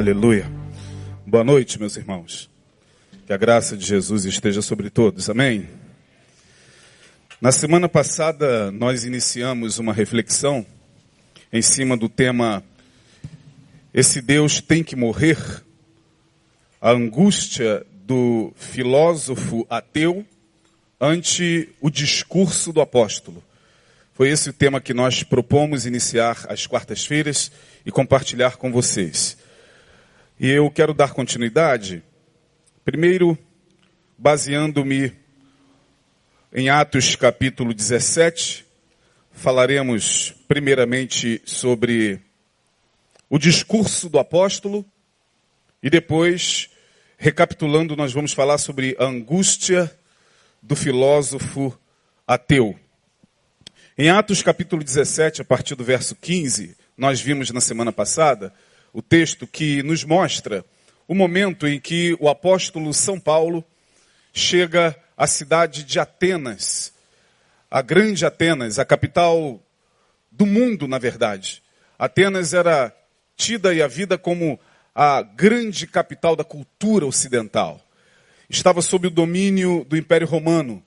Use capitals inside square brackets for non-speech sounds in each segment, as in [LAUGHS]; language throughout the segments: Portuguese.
Aleluia. Boa noite, meus irmãos. Que a graça de Jesus esteja sobre todos. Amém. Na semana passada, nós iniciamos uma reflexão em cima do tema Esse Deus tem que morrer? A angústia do filósofo ateu ante o discurso do apóstolo. Foi esse o tema que nós propomos iniciar às quartas-feiras e compartilhar com vocês. E eu quero dar continuidade, primeiro, baseando-me em Atos capítulo 17, falaremos primeiramente sobre o discurso do apóstolo e depois, recapitulando, nós vamos falar sobre a angústia do filósofo ateu. Em Atos capítulo 17, a partir do verso 15, nós vimos na semana passada o texto que nos mostra o momento em que o apóstolo São Paulo chega à cidade de Atenas, a grande Atenas, a capital do mundo, na verdade. Atenas era tida e a vida como a grande capital da cultura ocidental. Estava sob o domínio do Império Romano,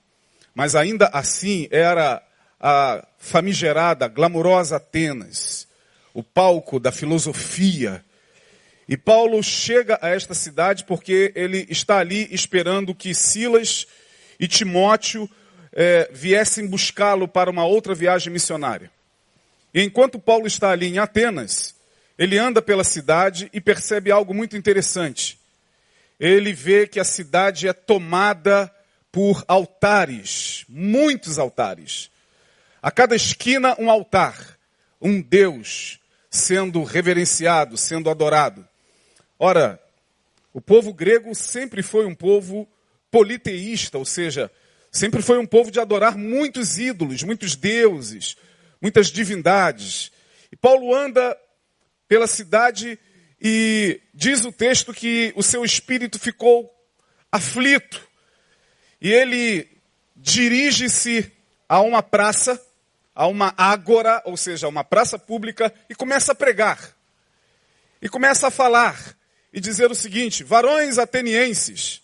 mas ainda assim era a famigerada, glamourosa Atenas o palco da filosofia. E Paulo chega a esta cidade porque ele está ali esperando que Silas e Timóteo é, viessem buscá-lo para uma outra viagem missionária. E enquanto Paulo está ali em Atenas, ele anda pela cidade e percebe algo muito interessante. Ele vê que a cidade é tomada por altares, muitos altares. A cada esquina um altar, um Deus, sendo reverenciado, sendo adorado. Ora, o povo grego sempre foi um povo politeísta, ou seja, sempre foi um povo de adorar muitos ídolos, muitos deuses, muitas divindades. E Paulo anda pela cidade e diz o texto que o seu espírito ficou aflito. E ele dirige-se a uma praça a uma ágora, ou seja, a uma praça pública, e começa a pregar. E começa a falar e dizer o seguinte: varões atenienses,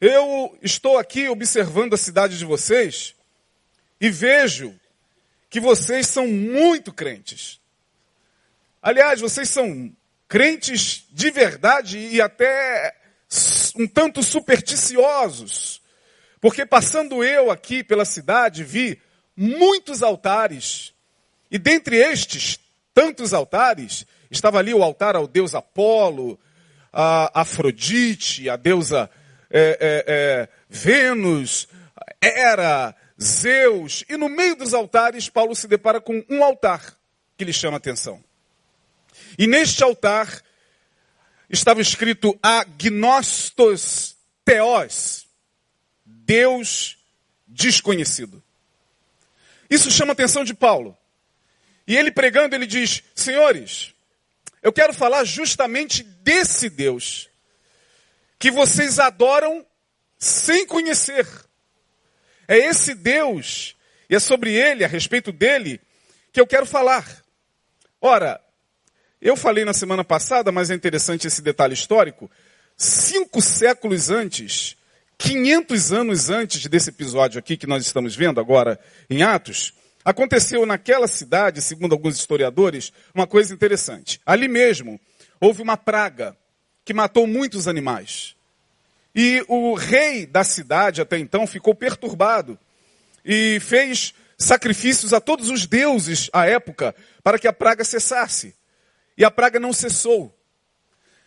eu estou aqui observando a cidade de vocês e vejo que vocês são muito crentes. Aliás, vocês são crentes de verdade e até um tanto supersticiosos. Porque passando eu aqui pela cidade, vi muitos altares. E dentre estes tantos altares, estava ali o altar ao deus Apolo, a Afrodite, a deusa é, é, é, Vênus, Hera, Zeus. E no meio dos altares, Paulo se depara com um altar que lhe chama a atenção. E neste altar estava escrito Agnostos Theos, Deus desconhecido. Isso chama a atenção de Paulo. E ele pregando, ele diz: Senhores, eu quero falar justamente desse Deus que vocês adoram sem conhecer. É esse Deus, e é sobre ele, a respeito dele, que eu quero falar. Ora, eu falei na semana passada, mas é interessante esse detalhe histórico. Cinco séculos antes, 500 anos antes desse episódio aqui que nós estamos vendo agora em Atos, aconteceu naquela cidade, segundo alguns historiadores, uma coisa interessante. Ali mesmo houve uma praga que matou muitos animais. E o rei da cidade até então ficou perturbado e fez sacrifícios a todos os deuses à época para que a praga cessasse. E a praga não cessou.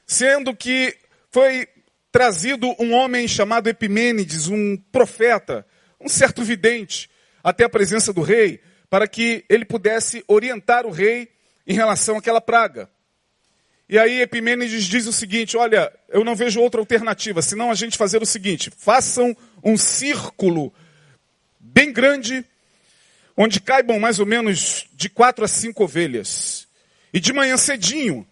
Sendo que foi trazido um homem chamado Epimênides, um profeta, um certo vidente, até a presença do rei, para que ele pudesse orientar o rei em relação àquela praga. E aí Epimênides diz o seguinte: Olha, eu não vejo outra alternativa, senão a gente fazer o seguinte: façam um círculo bem grande, onde caibam mais ou menos de quatro a cinco ovelhas. E de manhã cedinho,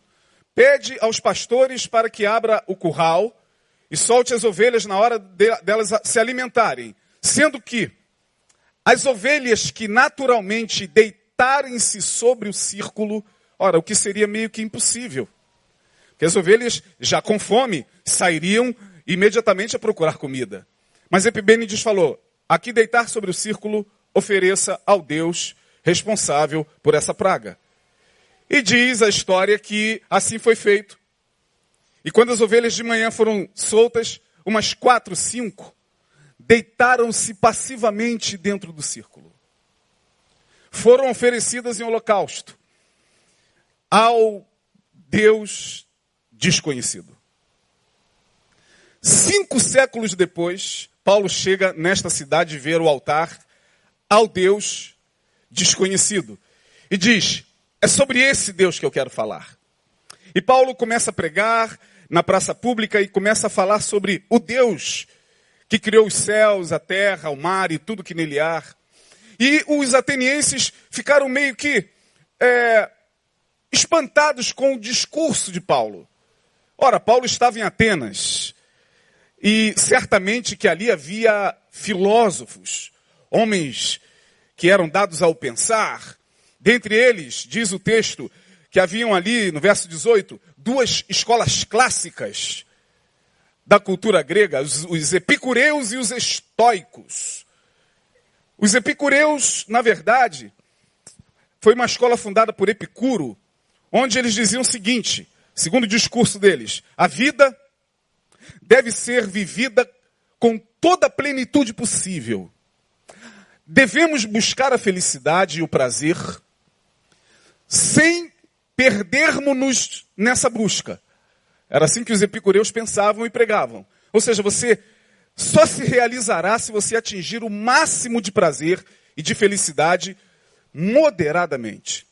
pede aos pastores para que abra o curral e solte as ovelhas na hora de, delas se alimentarem. Sendo que as ovelhas que naturalmente deitarem-se sobre o círculo, ora, o que seria meio que impossível. Que as ovelhas, já com fome, sairiam imediatamente a procurar comida. Mas Epibênides falou: aqui deitar sobre o círculo, ofereça ao Deus responsável por essa praga. E diz a história que assim foi feito. E quando as ovelhas de manhã foram soltas, umas quatro, cinco, deitaram-se passivamente dentro do círculo. Foram oferecidas em holocausto ao Deus desconhecido. Cinco séculos depois, Paulo chega nesta cidade ver o altar ao Deus desconhecido e diz: É sobre esse Deus que eu quero falar. E Paulo começa a pregar na praça pública e começa a falar sobre o Deus que criou os céus, a terra, o mar e tudo que nele há. E os atenienses ficaram meio que é, espantados com o discurso de Paulo. Ora, Paulo estava em Atenas e certamente que ali havia filósofos, homens que eram dados ao pensar. Dentre eles, diz o texto, que haviam ali, no verso 18, duas escolas clássicas da cultura grega, os, epicureus e os estoicos. Os epicureus, na verdade, foi uma escola fundada por Epicuro, onde eles diziam o seguinte, segundo o discurso deles, a vida deve ser vivida com toda a plenitude possível. Devemos buscar a felicidade e o prazer sem perdermos-nos nessa busca. Era assim que os epicureus pensavam e pregavam. Ou seja, você só se realizará se você atingir o máximo de prazer e de felicidade moderadamente.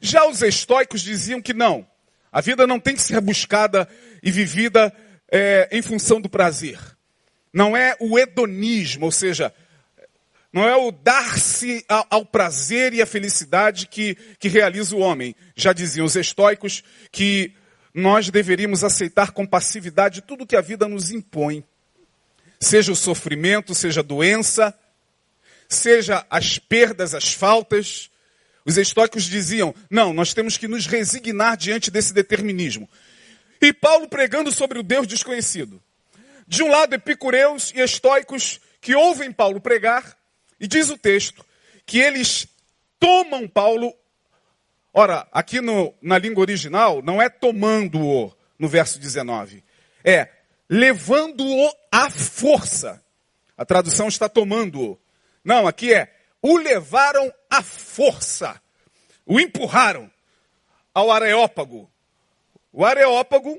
Já os estoicos diziam que não. A vida não tem que ser buscada e vivida é, em função do prazer. Não é o hedonismo, ou seja, não é o dar-se ao prazer e à felicidade que, que realiza o homem. Já diziam os estoicos que nós deveríamos aceitar com passividade tudo que a vida nos impõe. Seja o sofrimento, seja a doença, seja as perdas, as faltas. Os estoicos diziam: não, nós temos que nos resignar diante desse determinismo. E Paulo pregando sobre o Deus desconhecido. De um lado, epicureus e estoicos que ouvem Paulo pregar, e diz o texto que eles tomam Paulo Ora, aqui no, na língua original, não é tomando-o, no verso 19. É levando-o à força. A tradução está tomando-o. Não, aqui é o levaram à força. O empurraram ao Areópago. O Areópago,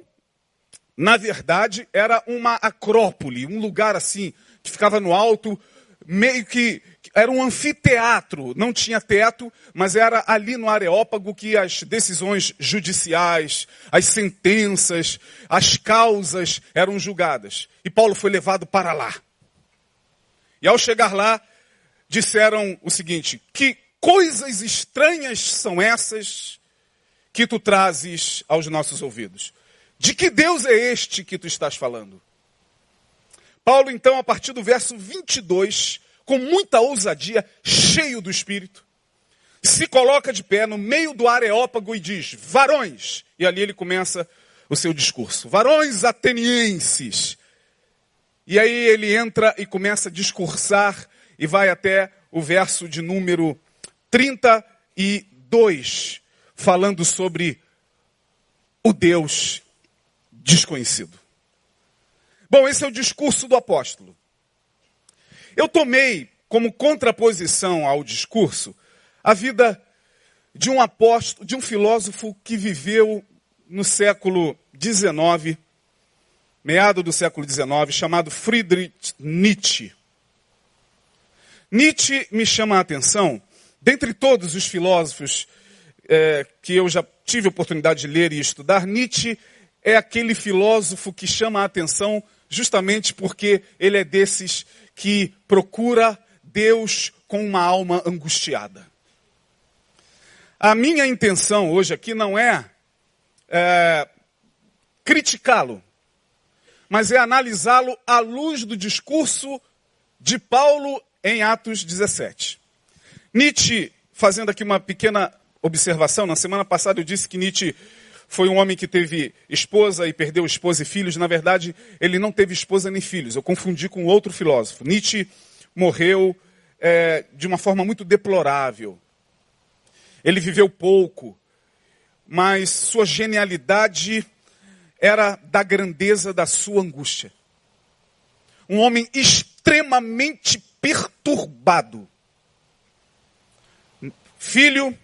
na verdade, era uma acrópole, um lugar assim, que ficava no alto, meio que era um anfiteatro, não tinha teto, mas era ali no Areópago que as decisões judiciais, as sentenças, as causas eram julgadas. E Paulo foi levado para lá. E ao chegar lá, disseram o seguinte: que coisas estranhas são essas que tu trazes aos nossos ouvidos? De que Deus é este que tu estás falando? Paulo, então, a partir do verso 22, com muita ousadia, cheio do Espírito, se coloca de pé no meio do areópago e diz: Varões! E ali ele começa o seu discurso: Varões atenienses! E aí ele entra e começa a discursar e vai até o verso de número 32, falando sobre o Deus desconhecido. Bom, esse é o discurso do apóstolo. Eu tomei como contraposição ao discurso a vida de um apóstolo, de um filósofo que viveu no século XIX, meado do século XIX, chamado Friedrich Nietzsche. Nietzsche me chama a atenção, dentre todos os filósofos é, que eu já tive oportunidade de ler e estudar, Nietzsche é aquele filósofo que chama a atenção justamente porque ele é desses que procura Deus com uma alma angustiada. A minha intenção hoje aqui não é, é criticá-lo, mas é analisá-lo à luz do discurso de Paulo em Atos 17. Nietzsche, fazendo aqui uma pequena observação, na semana passada eu disse que Nietzsche foi um homem que teve esposa e perdeu esposa e filhos. Na verdade, ele não teve esposa nem filhos. Eu confundi com outro filósofo. Nietzsche morreu é, de uma forma muito deplorável. Ele viveu pouco, mas sua genialidade era da grandeza da sua angústia. Um homem extremamente perturbado. Filho,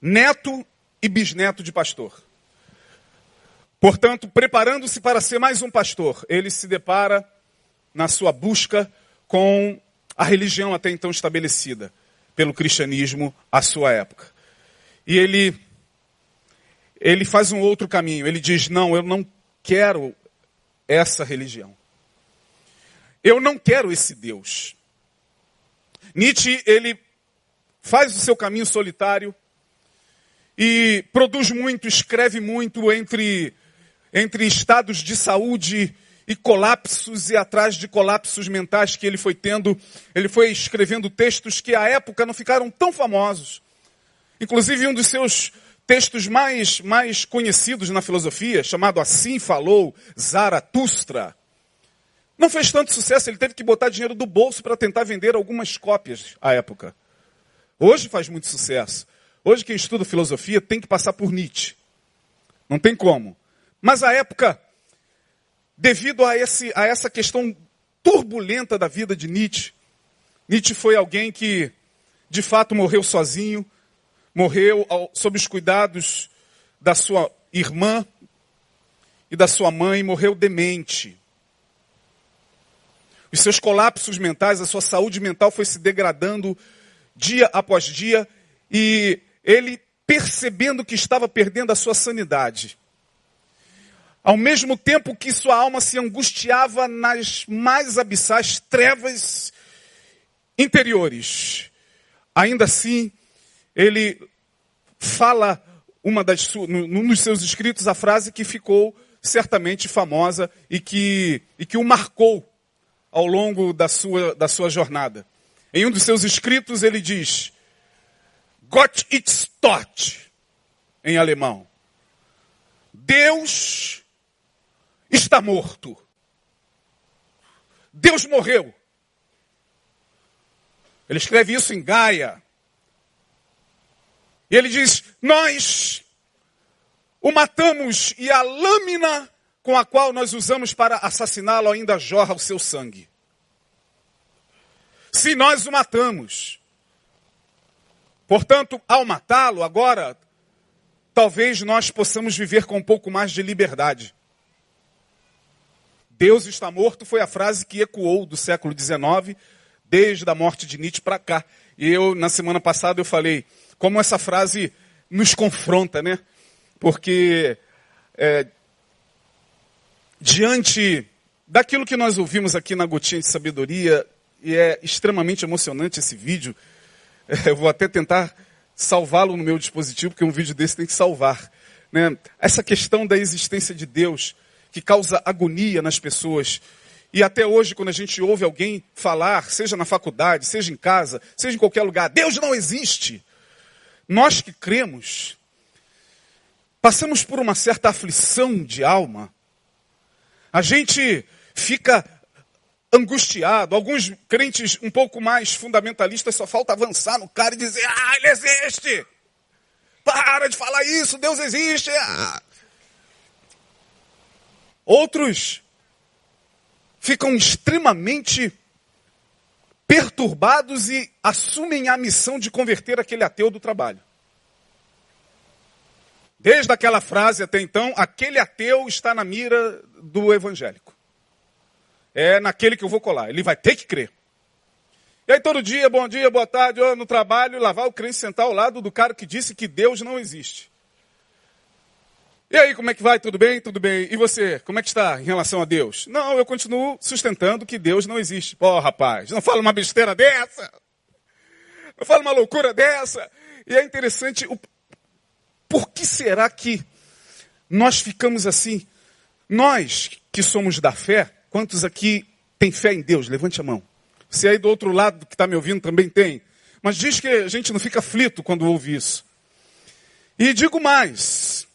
neto e bisneto de pastor. Portanto, preparando-se para ser mais um pastor, ele se depara na sua busca com a religião até então estabelecida pelo cristianismo à sua época. E ele ele faz um outro caminho. Ele diz: "Não, eu não quero essa religião. Eu não quero esse Deus." Nietzsche, ele faz o seu caminho solitário e produz muito, escreve muito entre entre estados de saúde e colapsos e atrás de colapsos mentais que ele foi tendo, ele foi escrevendo textos que à época não ficaram tão famosos. Inclusive um dos seus textos mais, mais conhecidos na filosofia, chamado Assim Falou Zaratustra, não fez tanto sucesso, ele teve que botar dinheiro do bolso para tentar vender algumas cópias à época. Hoje faz muito sucesso. Hoje quem estuda filosofia tem que passar por Nietzsche. Não tem como. Mas à época devido a, esse, a essa questão turbulenta da vida de Nietzsche. Nietzsche foi alguém que, de fato, morreu sozinho, morreu ao, sob os cuidados da sua irmã e da sua mãe, morreu demente. Os seus colapsos mentais, a sua saúde mental foi se degradando dia após dia e ele, percebendo que estava perdendo a sua sanidade, ao mesmo tempo que sua alma se angustiava nas mais abissais trevas interiores, ainda assim, ele fala uma das num dos seus escritos a frase que ficou certamente famosa e que, e que o marcou ao longo da sua, da sua jornada. Em um dos seus escritos ele diz: Gott ist tot, em alemão. Deus está morto. Deus morreu. Ele escreve isso em Gaia. E ele diz: Nós o matamos e a lâmina com a qual nós usamos para assassiná-lo ainda jorra o seu sangue. Se nós o matamos, portanto, ao matá-lo, agora, talvez nós possamos viver com um pouco mais de liberdade. Deus está morto foi a frase que ecoou do século XIX, desde a morte de Nietzsche para cá. E eu, na semana passada, eu falei como essa frase nos confronta, né? Porque é, diante daquilo que nós ouvimos aqui na Gotinha de Sabedoria, e é extremamente emocionante esse vídeo, [LAUGHS] eu vou até tentar salvá-lo no meu dispositivo, porque um vídeo desse tem que salvar. Né? Essa questão da existência de Deus, que causa agonia nas pessoas. E até hoje, quando a gente ouve alguém falar, seja na faculdade, seja em casa, seja em qualquer lugar, Deus não existe. Nós que cremos, passamos por uma certa aflição de alma. A gente fica angustiado. Alguns crentes um pouco mais fundamentalistas só falta avançar no cara e dizer: Ah, ele existe! Para de falar isso, Deus existe! Ah. Outros ficam extremamente perturbados e assumem a missão de converter aquele ateu do trabalho. Desde aquela frase até então, aquele ateu está na mira do evangélico. É naquele que eu vou colar. Ele vai ter que crer. E aí todo dia, bom dia, boa tarde, no trabalho, lá vai o crente sentar ao lado do cara que disse que Deus não existe. E aí, como é que vai? Tudo bem? Tudo bem. E você, como é que está em relação a Deus? Não, eu continuo sustentando que Deus não existe. Pô, rapaz, não fala uma besteira dessa. Não fala uma loucura dessa. E é interessante, o... por que será que nós ficamos assim? Nós que somos da fé, quantos aqui têm fé em Deus? Levante a mão. Você aí do outro lado que está me ouvindo também tem. Mas diz que a gente não fica aflito quando ouve isso. E digo mais: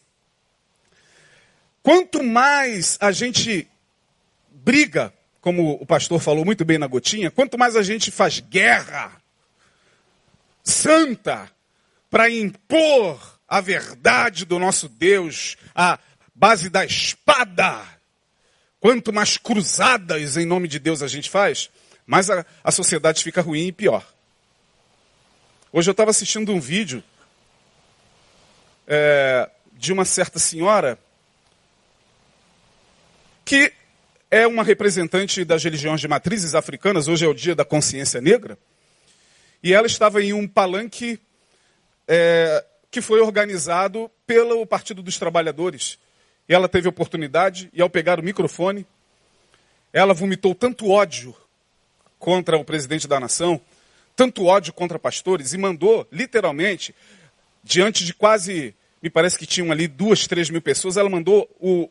quanto mais a gente briga, como o pastor falou muito bem na gotinha, quanto mais a gente faz guerra santa para impor a verdade do nosso Deus, a base da espada, quanto mais cruzadas em nome de Deus a gente faz, mais a, a sociedade fica ruim e pior. Hoje eu estava assistindo um vídeo é, de uma certa senhora que é uma representante das religiões de matrizes africanas, hoje é o dia da consciência negra, e ela estava em um palanque é, que foi organizado pelo Partido dos Trabalhadores. E ela teve oportunidade, e ao pegar o microfone, ela vomitou tanto ódio contra o presidente da nação, tanto ódio contra pastores, e mandou, literalmente, diante de quase, me parece que tinham ali duas, três mil pessoas, ela mandou o,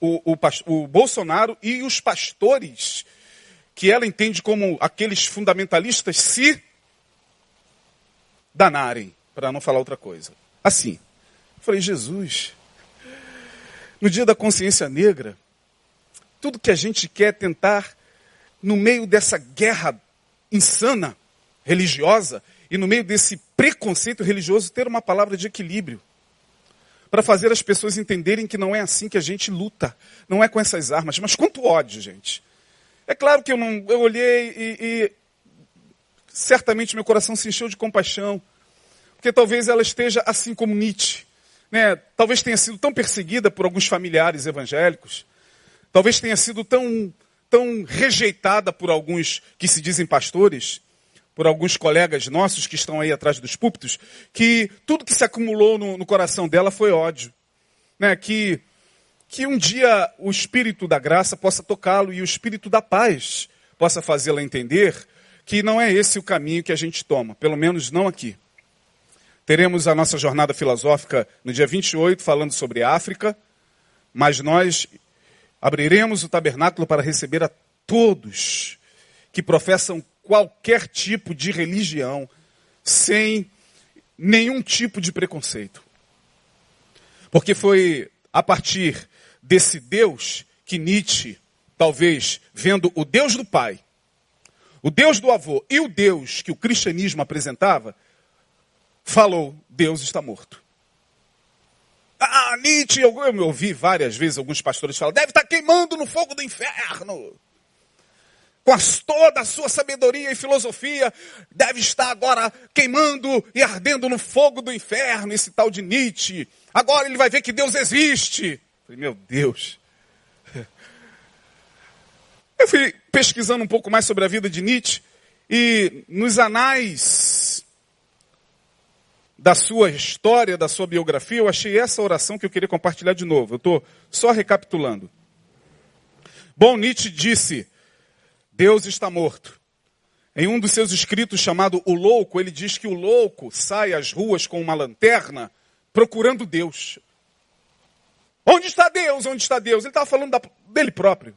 o, o, o Bolsonaro e os pastores, que ela entende como aqueles fundamentalistas, se danarem, para não falar outra coisa. Assim. Falei, Jesus, no dia da consciência negra, tudo que a gente quer é tentar, no meio dessa guerra insana, religiosa, e no meio desse preconceito religioso, ter uma palavra de equilíbrio para fazer as pessoas entenderem que não é assim que a gente luta, não é com essas armas. Mas quanto ódio, gente. É claro que eu não, eu olhei e, e certamente meu coração se encheu de compaixão, porque talvez ela esteja assim como Nietzsche, né? Talvez tenha sido tão perseguida por alguns familiares evangélicos, talvez tenha sido tão tão rejeitada por alguns que se dizem pastores, por alguns colegas nossos que estão aí atrás dos púlpitos, que tudo que se acumulou no, no coração dela foi ódio. Né? Que, que um dia o Espírito da graça possa tocá-lo e o Espírito da paz possa fazê-la entender que não é esse o caminho que a gente toma, pelo menos não aqui. Teremos a nossa jornada filosófica no dia 28, falando sobre África, mas nós abriremos o tabernáculo para receber a todos que professam qualquer tipo de religião, sem nenhum tipo de preconceito. Porque foi a partir desse Deus que Nietzsche, talvez vendo o Deus do Pai, o Deus do avô e o Deus que o cristianismo apresentava, falou: Deus está morto. Ah, Nietzsche, eu, me ouvi várias vezes alguns pastores falar, deve estar queimando no fogo do inferno com as, toda a sua sabedoria e filosofia, deve estar agora queimando e ardendo no fogo do inferno, esse tal de Nietzsche. Agora ele vai ver que Deus existe. Meu Deus. Eu fui pesquisando um pouco mais sobre a vida de Nietzsche e nos anais da sua história, da sua biografia, eu achei essa oração que eu queria compartilhar de novo. Eu estou só recapitulando. Bom, Nietzsche disse: Deus está morto. Em um dos seus escritos chamado O Louco, ele diz que o louco sai às ruas com uma lanterna procurando Deus. Onde está Deus? Onde está Deus? Ele estava falando da, dele próprio.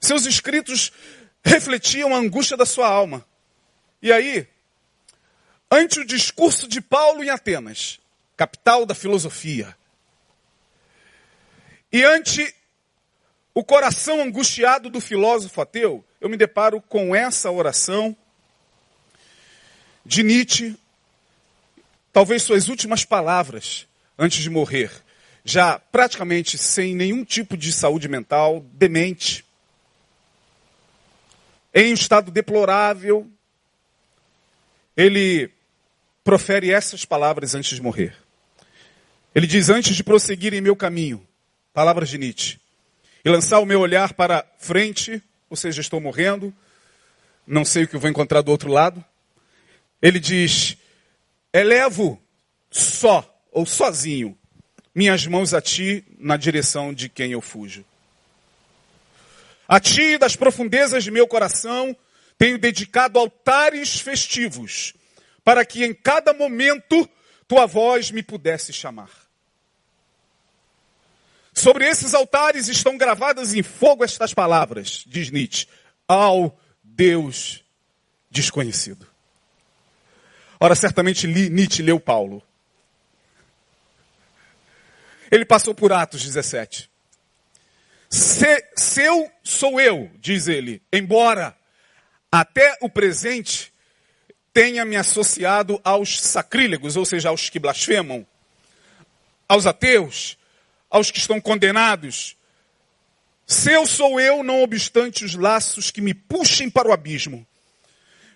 Seus escritos refletiam a angústia da sua alma. E aí, ante o discurso de Paulo em Atenas, capital da filosofia, e ante o coração angustiado do filósofo ateu, eu me deparo com essa oração de Nietzsche, talvez suas últimas palavras antes de morrer, já praticamente sem nenhum tipo de saúde mental, demente, em um estado deplorável, ele profere essas palavras antes de morrer. Ele diz: Antes de prosseguir em meu caminho, palavras de Nietzsche, e lançar o meu olhar para frente, ou seja, estou morrendo, não sei o que vou encontrar do outro lado. Ele diz: elevo só ou sozinho minhas mãos a ti na direção de quem eu fujo. A ti, das profundezas de meu coração, tenho dedicado altares festivos, para que em cada momento tua voz me pudesse chamar. Sobre esses altares estão gravadas em fogo estas palavras, diz Nietzsche, ao Deus desconhecido. Ora, certamente Nietzsche leu Paulo. ele passou por Atos 17. Se, seu sou eu, diz ele, embora até o presente tenha me associado aos sacrílegos, ou seja, aos que blasfemam, aos ateus, aos que estão condenados. Seu sou eu, não obstante os laços que me puxem para o abismo.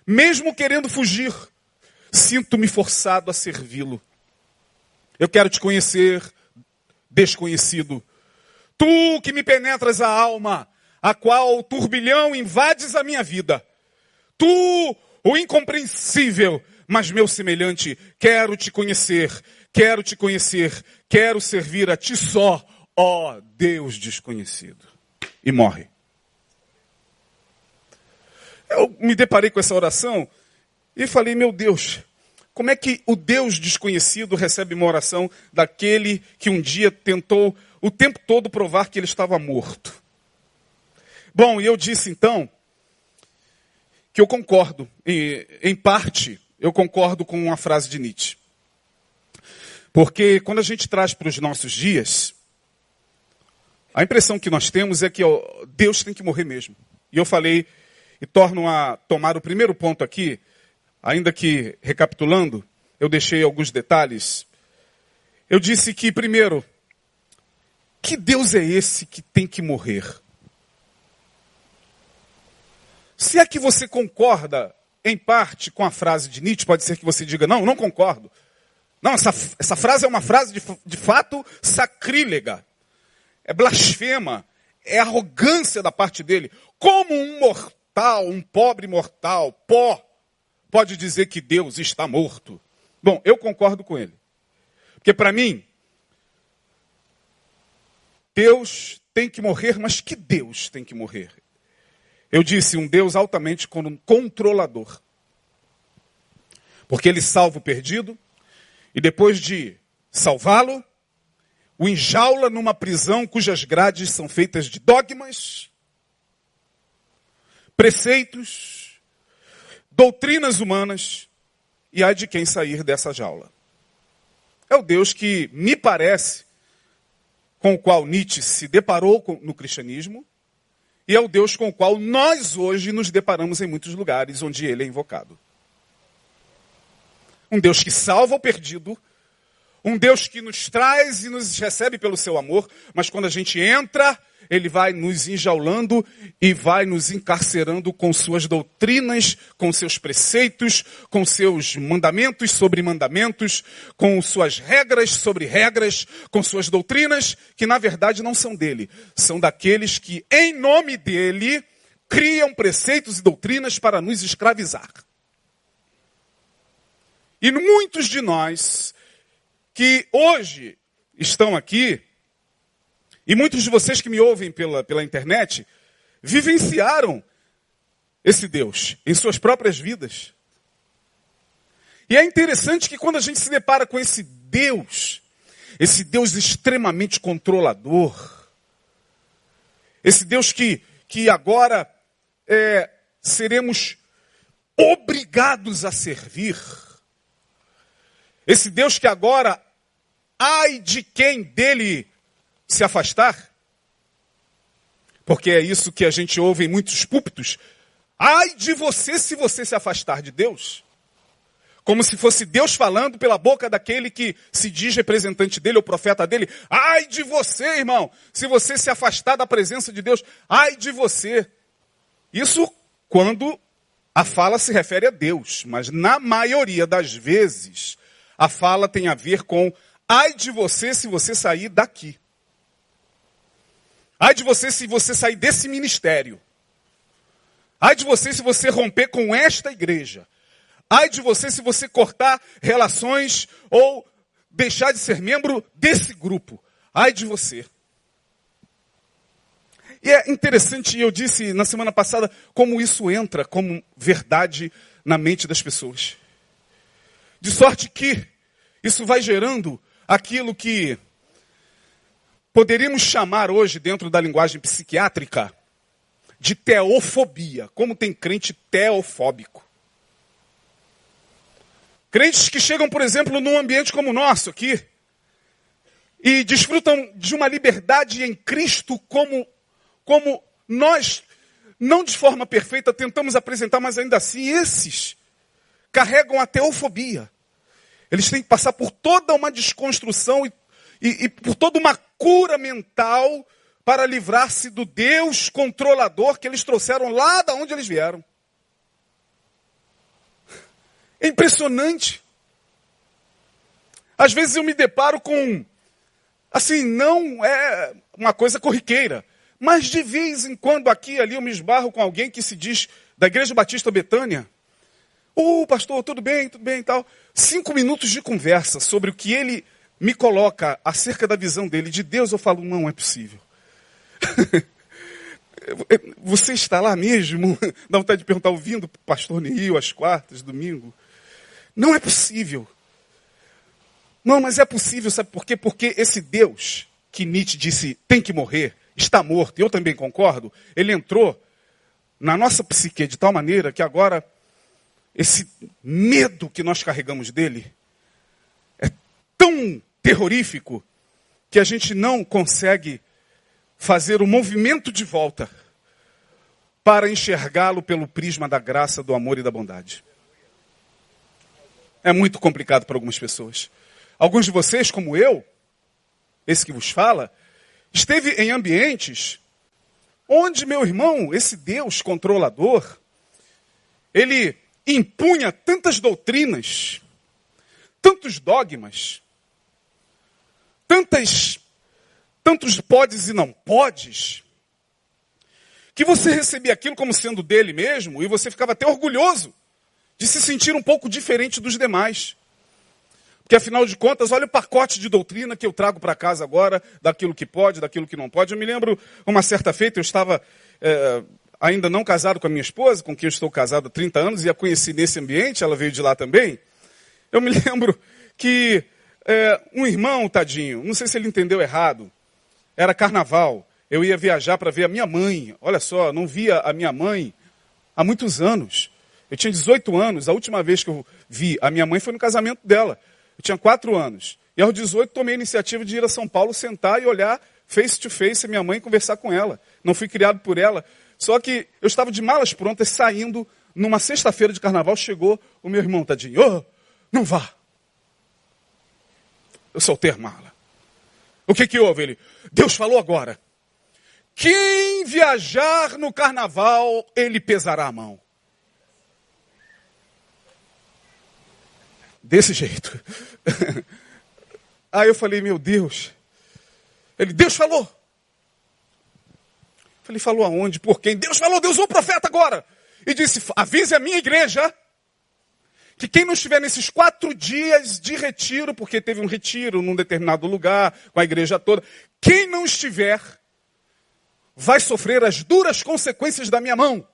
Mesmo querendo fugir, sinto-me forçado a servi-lo. Eu quero te conhecer, desconhecido. Tu que me penetras a alma, a qual turbilhão invades a minha vida. Tu, o incompreensível, mas meu semelhante, quero te conhecer, quero te conhecer, quero servir a ti só, ó Deus desconhecido. E morre. Eu me deparei com essa oração e falei, meu Deus, como é que o Deus desconhecido recebe uma oração daquele que um dia tentou o tempo todo provar que ele estava morto? Bom, e eu disse então que eu concordo, em parte, eu concordo com uma frase de Nietzsche. Porque quando a gente traz para os nossos dias, a impressão que nós temos é que ó, Deus tem que morrer mesmo. E eu falei, e torno a tomar o primeiro ponto aqui, ainda que recapitulando, eu deixei alguns detalhes. Eu disse que, primeiro, que Deus é esse que tem que morrer? Se é que você concorda, em parte, com a frase de Nietzsche, pode ser que você diga, não, não concordo. Não, essa, essa frase é uma frase de, de fato sacrílega. É blasfema. É arrogância da parte dele. Como um mortal, um pobre mortal, pó, pode dizer que Deus está morto? Bom, eu concordo com ele. Porque para mim, Deus tem que morrer, mas que Deus tem que morrer? Eu disse, um Deus altamente controlador. Porque ele salva o perdido e depois de salvá-lo, o enjaula numa prisão cujas grades são feitas de dogmas, preceitos, doutrinas humanas, e há de quem sair dessa jaula. É o Deus que me parece, com o qual Nietzsche se deparou no cristianismo, e é o Deus com o qual nós hoje nos deparamos em muitos lugares onde ele é invocado. Um Deus que salva o perdido, um Deus que nos traz e nos recebe pelo seu amor, mas quando a gente entra, ele vai nos enjaulando e vai nos encarcerando com suas doutrinas, com seus preceitos, com seus mandamentos sobre mandamentos, com suas regras sobre regras, com suas doutrinas, que na verdade não são dele, são daqueles que, em nome dele, criam preceitos e doutrinas para nos escravizar. E muitos de nós que hoje estão aqui, e muitos de vocês que me ouvem pela, pela internet, vivenciaram esse Deus em suas próprias vidas. E é interessante que quando a gente se depara com esse Deus, esse Deus extremamente controlador, esse Deus que, que agora é, seremos obrigados a servir, esse Deus que agora, ai de quem dele se afastar, porque é isso que a gente ouve em muitos púlpitos, ai de você se você se afastar de Deus. Como se fosse Deus falando pela boca daquele que se diz representante dele, ou profeta dele. Ai de você, irmão, se você se afastar da presença de Deus. Ai de você. Isso quando a fala se refere a Deus, mas na maioria das vezes, a fala tem a ver com ai de você se você sair daqui. Ai de você se você sair desse ministério. Ai de você se você romper com esta igreja. Ai de você se você cortar relações ou deixar de ser membro desse grupo. Ai de você. E é interessante, eu disse na semana passada, como isso entra como verdade na mente das pessoas. De sorte que isso vai gerando aquilo que poderíamos chamar hoje, dentro da linguagem psiquiátrica, de teofobia. Como tem crente teofóbico. Crentes que chegam, por exemplo, num ambiente como o nosso aqui, e desfrutam de uma liberdade em Cristo como, como nós, não de forma perfeita, tentamos apresentar, mas ainda assim esses carregam a teofobia. Eles têm que passar por toda uma desconstrução e, e, e por toda uma cura mental para livrar-se do Deus controlador que eles trouxeram lá da onde eles vieram. É impressionante. Às vezes eu me deparo com, assim, não é uma coisa corriqueira, mas de vez em quando aqui ali eu me esbarro com alguém que se diz da Igreja Batista Betânia. Ô oh, pastor, tudo bem, tudo bem e tal. Cinco minutos de conversa sobre o que ele me coloca acerca da visão dele de Deus, eu falo, não é possível. [LAUGHS] Você está lá mesmo? [LAUGHS] Dá vontade de perguntar, ouvindo o pastor Neil às quartas, domingo. Não é possível. Não, mas é possível, sabe por quê? Porque esse Deus que Nietzsche disse tem que morrer, está morto, eu também concordo, ele entrou na nossa psique de tal maneira que agora esse medo que nós carregamos dele é tão terrorífico que a gente não consegue fazer o movimento de volta para enxergá-lo pelo prisma da graça, do amor e da bondade. É muito complicado para algumas pessoas. Alguns de vocês, como eu, esse que vos fala, esteve em ambientes onde meu irmão, esse Deus controlador, ele impunha tantas doutrinas, tantos dogmas, tantas, tantos podes e não podes, que você recebia aquilo como sendo dele mesmo e você ficava até orgulhoso de se sentir um pouco diferente dos demais. Porque afinal de contas, olha o pacote de doutrina que eu trago para casa agora, daquilo que pode, daquilo que não pode. Eu me lembro, uma certa feita, eu estava é, ainda não casado com a minha esposa, com quem eu estou casado há 30 anos, e a conheci nesse ambiente, ela veio de lá também. Eu me [LAUGHS] lembro que é, um irmão, tadinho, não sei se ele entendeu errado, era carnaval. Eu ia viajar para ver a minha mãe. Olha só, não via a minha mãe há muitos anos. Eu tinha 18 anos, a última vez que eu vi a minha mãe foi no casamento dela. Eu tinha quatro anos. E aos 18 tomei a iniciativa de ir a São Paulo, sentar e olhar face to face a minha mãe e conversar com ela. Não fui criado por ela. Só que eu estava de malas prontas, saindo, numa sexta-feira de carnaval, chegou o meu irmão, tadinho. Oh, não vá. Eu soltei a mala. O que que houve? Ele, Deus falou agora. Quem viajar no carnaval, ele pesará a mão. Desse jeito. [LAUGHS] Aí eu falei, meu Deus. Ele, Deus falou. Falei, falou aonde? Por quem? Deus falou, Deus o profeta agora. E disse, avise a minha igreja que quem não estiver nesses quatro dias de retiro, porque teve um retiro num determinado lugar, com a igreja toda, quem não estiver, vai sofrer as duras consequências da minha mão.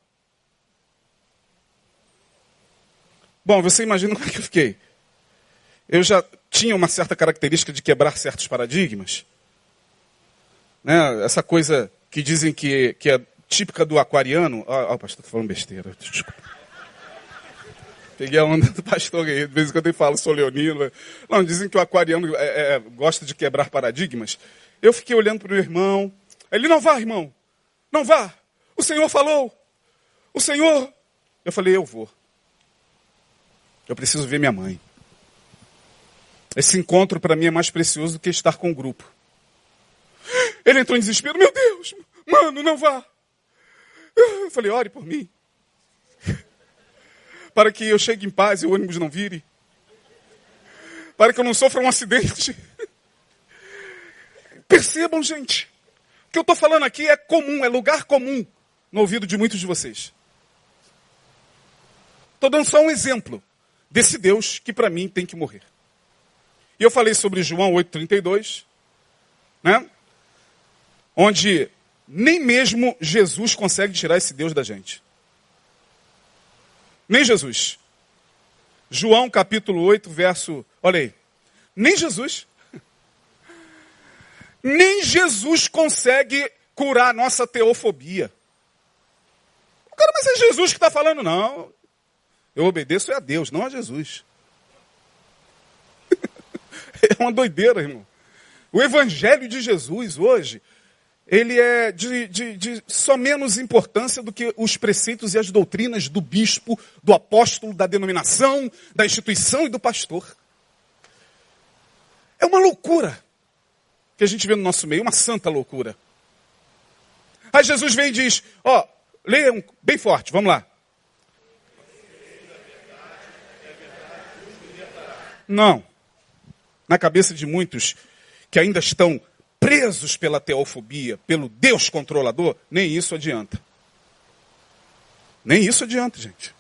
Bom, você imagina como é que eu fiquei eu já tinha uma certa característica de quebrar certos paradigmas. Né? Essa coisa que dizem que, que é típica do aquariano. Ah, o pastor está falando besteira. Desculpa. Peguei a onda do pastor aí. De vez em quando ele fala, sou leonino. Não, dizem que o aquariano é, é, gosta de quebrar paradigmas. Eu fiquei olhando para o irmão. Ele, não vá, irmão. Não vá. O Senhor falou. O Senhor. Eu falei, eu vou. Eu preciso ver minha mãe. Esse encontro para mim é mais precioso do que estar com o grupo. Ele entrou em desespero. Meu Deus, mano, não vá. Eu falei, ore por mim. Para que eu chegue em paz e o ônibus não vire. Para que eu não sofra um acidente. [LAUGHS] Percebam, gente. O que eu estou falando aqui é comum, é lugar comum no ouvido de muitos de vocês. Estou dando só um exemplo desse Deus que para mim tem que morrer. E eu falei sobre João 8,32, né? Onde nem mesmo Jesus consegue tirar esse Deus da gente. Nem Jesus. João capítulo 8, verso. Olha aí. Nem Jesus. Nem Jesus consegue curar a nossa teofobia. Cara, mas é Jesus que está falando. Não. Eu obedeço é a Deus, não a Jesus. [LAUGHS] É uma doideira, irmão. O evangelho de Jesus hoje, ele é de, de, de, só menos importância do que os preceitos e as doutrinas do bispo, do apóstolo, da denominação, da instituição e do pastor. É uma loucura que a gente vê no nosso meio, uma santa loucura. Aí Jesus vem e diz: Ó, leiam bem forte, vamos lá. Não. Na cabeça de muitos que ainda estão presos pela teofobia, pelo Deus controlador, nem isso adianta. Nem isso adianta, gente.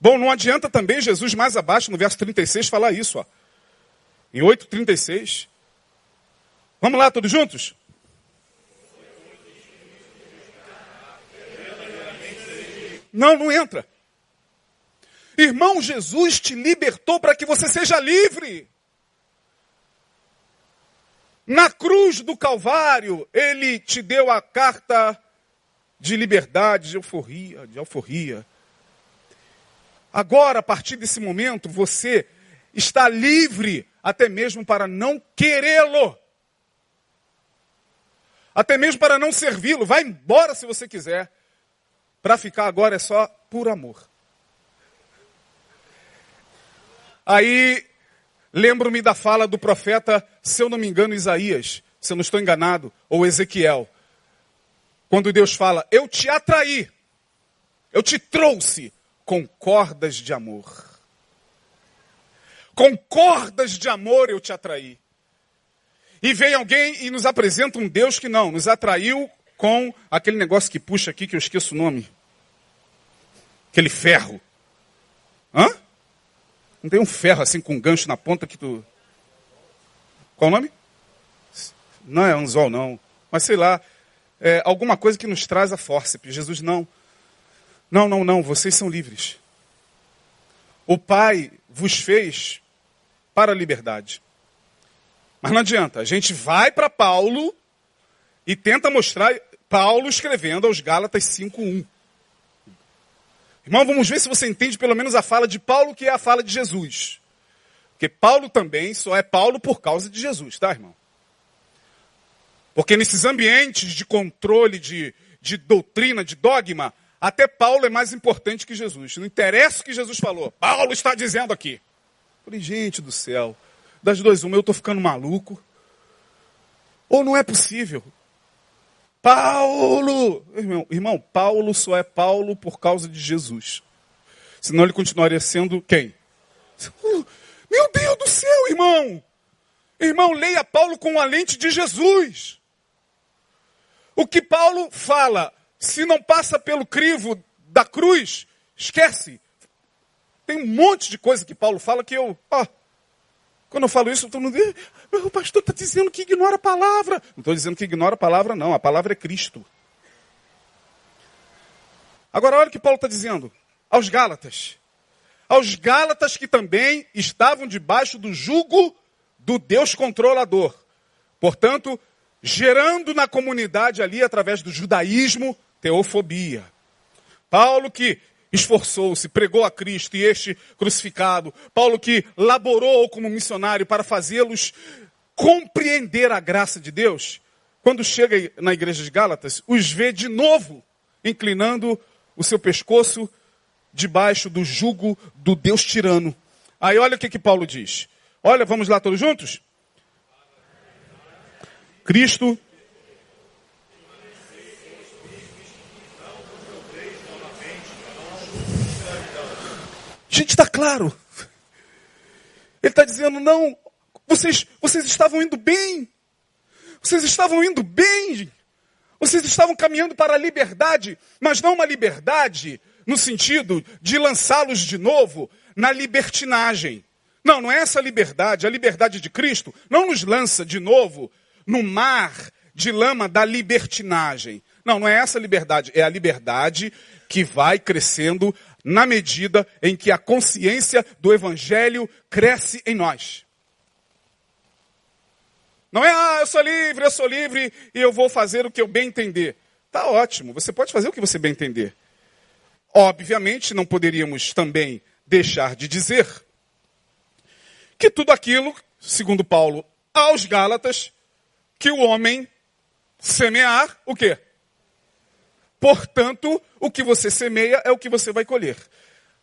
Bom, não adianta também Jesus mais abaixo, no verso 36, falar isso, ó. Em 8,36. Vamos lá, todos juntos? Não, não entra. Irmão, Jesus te libertou para que você seja livre. Na cruz do Calvário, ele te deu a carta de liberdade, de euforia, de alforria. Agora, a partir desse momento, você está livre até mesmo para não querê-lo. Até mesmo para não servi-lo. Vai embora se você quiser. Para ficar agora é só por amor. Aí lembro-me da fala do profeta, se eu não me engano, Isaías, se eu não estou enganado, ou Ezequiel. Quando Deus fala, eu te atraí, eu te trouxe com cordas de amor. Com cordas de amor eu te atraí. E vem alguém e nos apresenta um Deus que não, nos atraiu com aquele negócio que puxa aqui, que eu esqueço o nome. Aquele ferro. Hã? Não tem um ferro assim com um gancho na ponta que tu. Qual o nome? Não é anzol, não. Mas sei lá. É alguma coisa que nos traz a fórceps. Jesus, não. Não, não, não. Vocês são livres. O Pai vos fez para a liberdade. Mas não adianta. A gente vai para Paulo e tenta mostrar Paulo escrevendo aos Gálatas 5:1. Irmão, vamos ver se você entende pelo menos a fala de Paulo, que é a fala de Jesus. Porque Paulo também só é Paulo por causa de Jesus, tá, irmão? Porque nesses ambientes de controle, de, de doutrina, de dogma, até Paulo é mais importante que Jesus. Não interessa o que Jesus falou. Paulo está dizendo aqui. Falei, gente do céu, das duas uma, eu estou ficando maluco. Ou não é possível? Paulo! Irmão, irmão, Paulo só é Paulo por causa de Jesus. Senão ele continuaria sendo quem? Meu Deus do céu, irmão! Irmão, leia Paulo com a lente de Jesus. O que Paulo fala, se não passa pelo crivo da cruz, esquece. Tem um monte de coisa que Paulo fala que eu, ó, quando eu falo isso, todo mundo diz, o pastor está dizendo que ignora a palavra. Não estou dizendo que ignora a palavra, não. A palavra é Cristo. Agora, olha o que Paulo está dizendo aos Gálatas. Aos Gálatas que também estavam debaixo do jugo do Deus controlador. Portanto, gerando na comunidade ali, através do judaísmo, teofobia. Paulo que esforçou-se, pregou a Cristo e este crucificado. Paulo que laborou como missionário para fazê-los compreender a graça de Deus. Quando chega na igreja de Gálatas, os vê de novo inclinando o seu pescoço debaixo do jugo do Deus tirano. Aí olha o que, que Paulo diz. Olha, vamos lá todos juntos? Cristo Gente, está claro. Ele está dizendo, não, vocês, vocês estavam indo bem. Vocês estavam indo bem. Vocês estavam caminhando para a liberdade, mas não uma liberdade no sentido de lançá-los de novo na libertinagem. Não, não é essa liberdade. A liberdade de Cristo não nos lança de novo no mar de lama da libertinagem. Não, não é essa liberdade. É a liberdade que vai crescendo na medida em que a consciência do Evangelho cresce em nós. Não é, ah, eu sou livre, eu sou livre e eu vou fazer o que eu bem entender. Tá ótimo, você pode fazer o que você bem entender. Obviamente, não poderíamos também deixar de dizer que tudo aquilo, segundo Paulo, aos Gálatas que o homem semear o quê? Portanto, o que você semeia é o que você vai colher.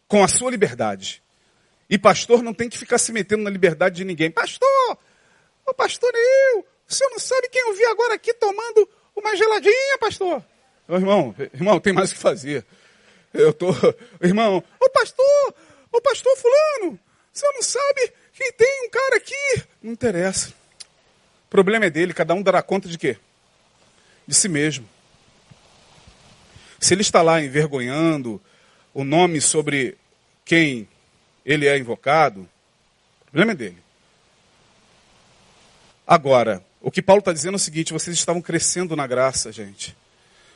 Com a sua liberdade. E pastor não tem que ficar se metendo na liberdade de ninguém. Pastor, o pastor eu, o senhor não sabe quem eu vi agora aqui tomando uma geladinha, pastor? Ô, irmão, irmão, tem mais o que fazer. Eu tô, irmão, ô pastor, ô pastor fulano, senhor não sabe que tem um cara aqui? Não interessa. O problema é dele, cada um dará conta de quê? De si mesmo. Se ele está lá envergonhando o nome sobre quem ele é invocado, o problema é dele. Agora, o que Paulo está dizendo é o seguinte: vocês estavam crescendo na graça, gente.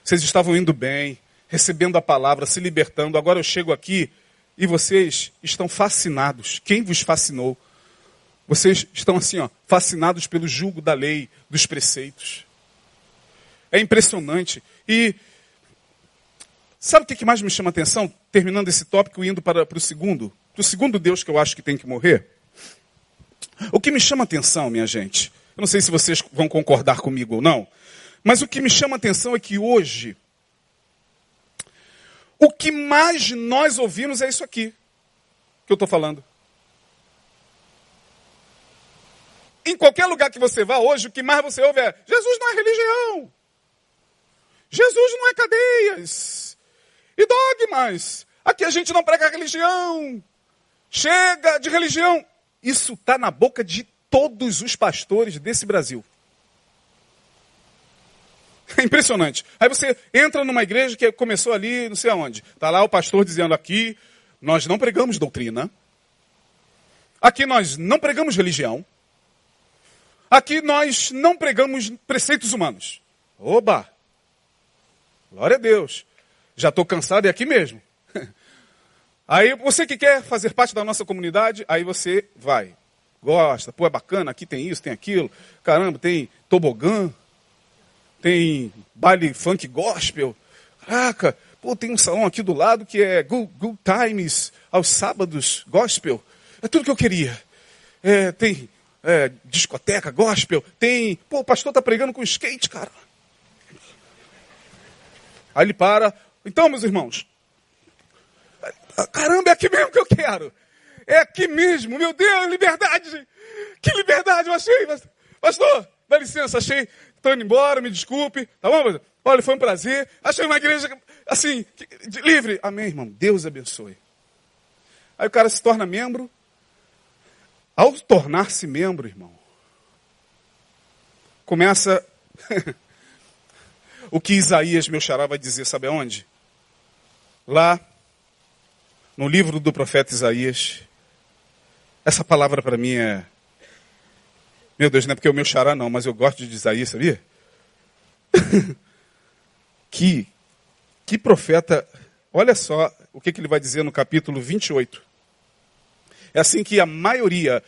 Vocês estavam indo bem, recebendo a palavra, se libertando. Agora eu chego aqui e vocês estão fascinados. Quem vos fascinou? Vocês estão assim, ó, fascinados pelo jugo da lei, dos preceitos. É impressionante. E sabe o que mais me chama a atenção? Terminando esse tópico e indo para, para o segundo. Para o segundo Deus que eu acho que tem que morrer. O que me chama a atenção, minha gente, eu não sei se vocês vão concordar comigo ou não, mas o que me chama a atenção é que hoje, o que mais nós ouvimos é isso aqui que eu estou falando. Em qualquer lugar que você vá hoje, o que mais você ouve é: Jesus não é religião. Jesus não é cadeias e dogmas. Aqui a gente não prega religião. Chega de religião. Isso está na boca de todos os pastores desse Brasil. É [LAUGHS] impressionante. Aí você entra numa igreja que começou ali, não sei aonde. Está lá o pastor dizendo aqui, nós não pregamos doutrina. Aqui nós não pregamos religião. Aqui nós não pregamos preceitos humanos. Oba! Glória a Deus. Já estou cansado, é aqui mesmo. [LAUGHS] Aí você que quer fazer parte da nossa comunidade, aí você vai. Gosta, pô, é bacana, aqui tem isso, tem aquilo. Caramba, tem tobogã, tem baile funk gospel. Caraca, pô, tem um salão aqui do lado que é Good, good Times, aos sábados, gospel. É tudo que eu queria. É, tem é, discoteca gospel, tem. Pô, o pastor tá pregando com skate, cara. Aí ele para. Então, meus irmãos, Caramba, é aqui mesmo que eu quero. É aqui mesmo. Meu Deus, liberdade. Que liverdade eu achei. Pastor, dá licença, achei. Estou indo embora, me desculpe. Tá bom? Olha, foi um prazer. Achei uma igreja assim, livre. Amém, irmão. Deus abençoe. Aí o cara se torna membro. Ao tornar-se membro, irmão, começa [LAUGHS] o que Isaías, meu xará, vai dizer, sabe aonde? Lá no livro do profeta Isaías. Essa palavra para mim é. Meu Deus, não é porque é o meu xará, não, mas eu gosto de Isaías, sabia? [LAUGHS] que, que profeta. Olha só o que, que ele vai dizer no capítulo 28. É assim que a maioria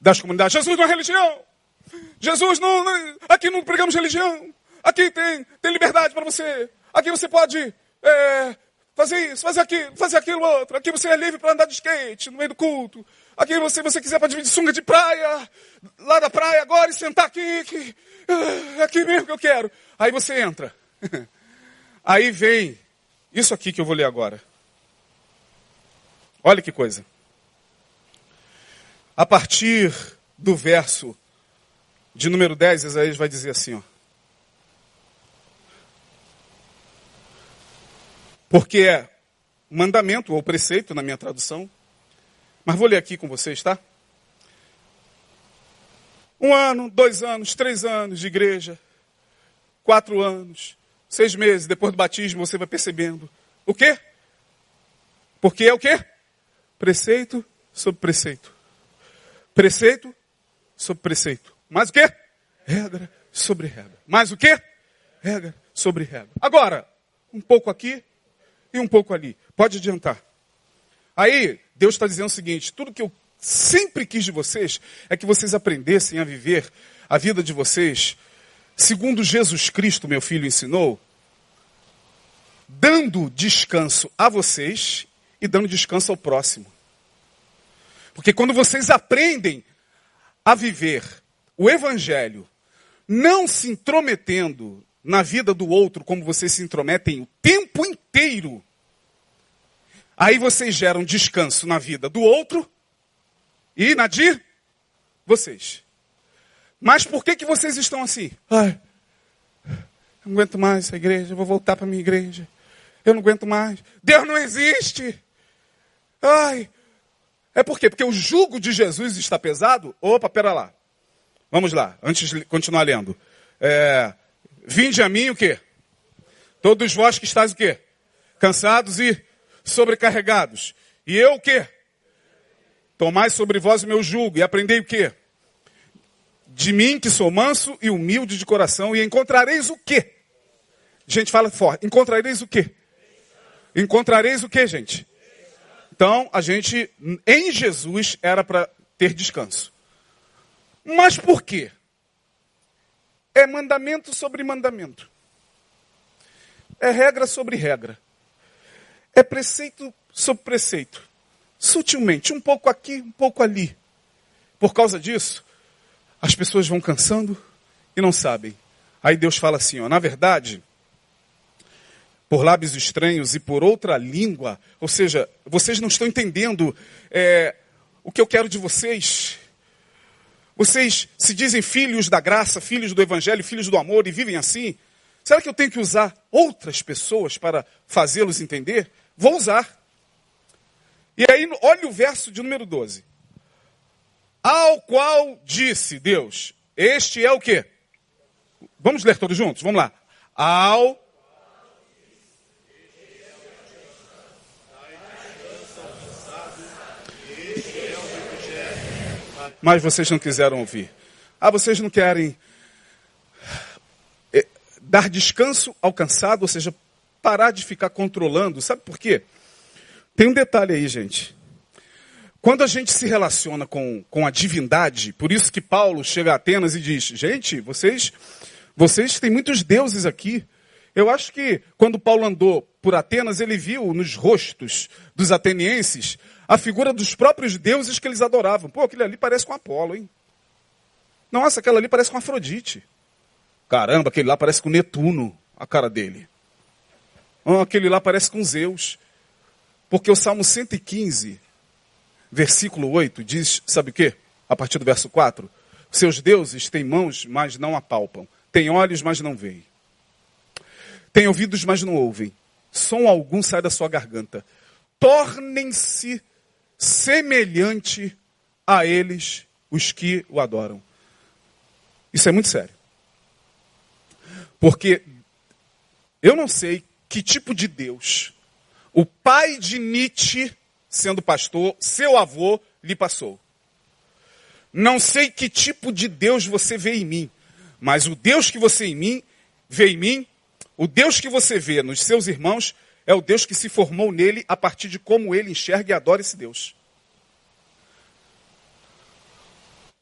das comunidades. Jesus não é religião! Jesus não. não aqui não pregamos religião! Aqui tem, tem liberdade para você! Aqui você pode é, fazer isso, fazer aquilo, fazer aquilo outro. Aqui você é livre para andar de skate no meio do culto. Aqui você, você quiser para dividir sunga de praia, lá da praia agora e sentar aqui, que, é aqui mesmo que eu quero. Aí você entra. [LAUGHS] Aí vem isso aqui que eu vou ler agora. Olha que coisa. A partir do verso de número 10, Isaías vai dizer assim, ó. porque é mandamento ou preceito na minha tradução. Mas vou ler aqui com vocês, tá? Um ano, dois anos, três anos de igreja, quatro anos, seis meses depois do batismo, você vai percebendo. O quê? Porque é o quê? Preceito sobre preceito. Preceito sobre preceito. Mais o quê? Regra sobre regra. Mais o quê? Regra sobre regra. Agora, um pouco aqui, e um pouco ali. Pode adiantar. Aí, Deus está dizendo o seguinte: tudo que eu sempre quis de vocês é que vocês aprendessem a viver a vida de vocês segundo Jesus Cristo, meu filho, ensinou, dando descanso a vocês e dando descanso ao próximo. Porque quando vocês aprendem a viver o evangelho não se intrometendo na vida do outro como vocês se intrometem o tempo inteiro, aí vocês geram descanso na vida do outro e na de vocês. Mas por que, que vocês estão assim? Ai, não aguento mais essa igreja, eu vou voltar para minha igreja. Eu não aguento mais. Deus não existe. Ai. É por quê? Porque o jugo de Jesus está pesado? Opa, pera lá. Vamos lá, antes de continuar lendo. É, Vinde a mim o quê? Todos vós que estáis o quê? Cansados e sobrecarregados. E eu o quê? Tomai sobre vós o meu jugo e aprendei o quê? De mim que sou manso e humilde de coração e encontrareis o quê? Gente, fala forte. Encontrareis o quê? Encontrareis o quê, gente? Então, a gente, em Jesus, era para ter descanso. Mas por quê? É mandamento sobre mandamento. É regra sobre regra. É preceito sobre preceito. Sutilmente, um pouco aqui, um pouco ali. Por causa disso, as pessoas vão cansando e não sabem. Aí Deus fala assim, ó, na verdade, por lábios estranhos e por outra língua. Ou seja, vocês não estão entendendo é, o que eu quero de vocês. Vocês se dizem filhos da graça, filhos do evangelho, filhos do amor e vivem assim. Será que eu tenho que usar outras pessoas para fazê-los entender? Vou usar. E aí, olha o verso de número 12. Ao qual disse Deus: Este é o que? Vamos ler todos juntos? Vamos lá. Ao mas vocês não quiseram ouvir. Ah, vocês não querem eh, dar descanso ao cansado, ou seja, parar de ficar controlando. Sabe por quê? Tem um detalhe aí, gente. Quando a gente se relaciona com, com a divindade, por isso que Paulo chega a Atenas e diz: gente, vocês, vocês têm muitos deuses aqui. Eu acho que quando Paulo andou por Atenas, ele viu nos rostos dos atenienses a figura dos próprios deuses que eles adoravam. Pô, aquele ali parece com Apolo, hein? Nossa, aquela ali parece com Afrodite. Caramba, aquele lá parece com Netuno, a cara dele. Oh, aquele lá parece com Zeus. Porque o Salmo 115, versículo 8, diz, sabe o quê? A partir do verso 4. Seus deuses têm mãos, mas não apalpam. Têm olhos, mas não veem. Têm ouvidos, mas não ouvem. Som algum sai da sua garganta. Tornem-se semelhante a eles os que o adoram. Isso é muito sério. Porque eu não sei que tipo de Deus o pai de Nietzsche, sendo pastor, seu avô, lhe passou. Não sei que tipo de Deus você vê em mim, mas o Deus que você em mim vê em mim, o Deus que você vê nos seus irmãos, é o Deus que se formou nele a partir de como ele enxerga e adora esse Deus.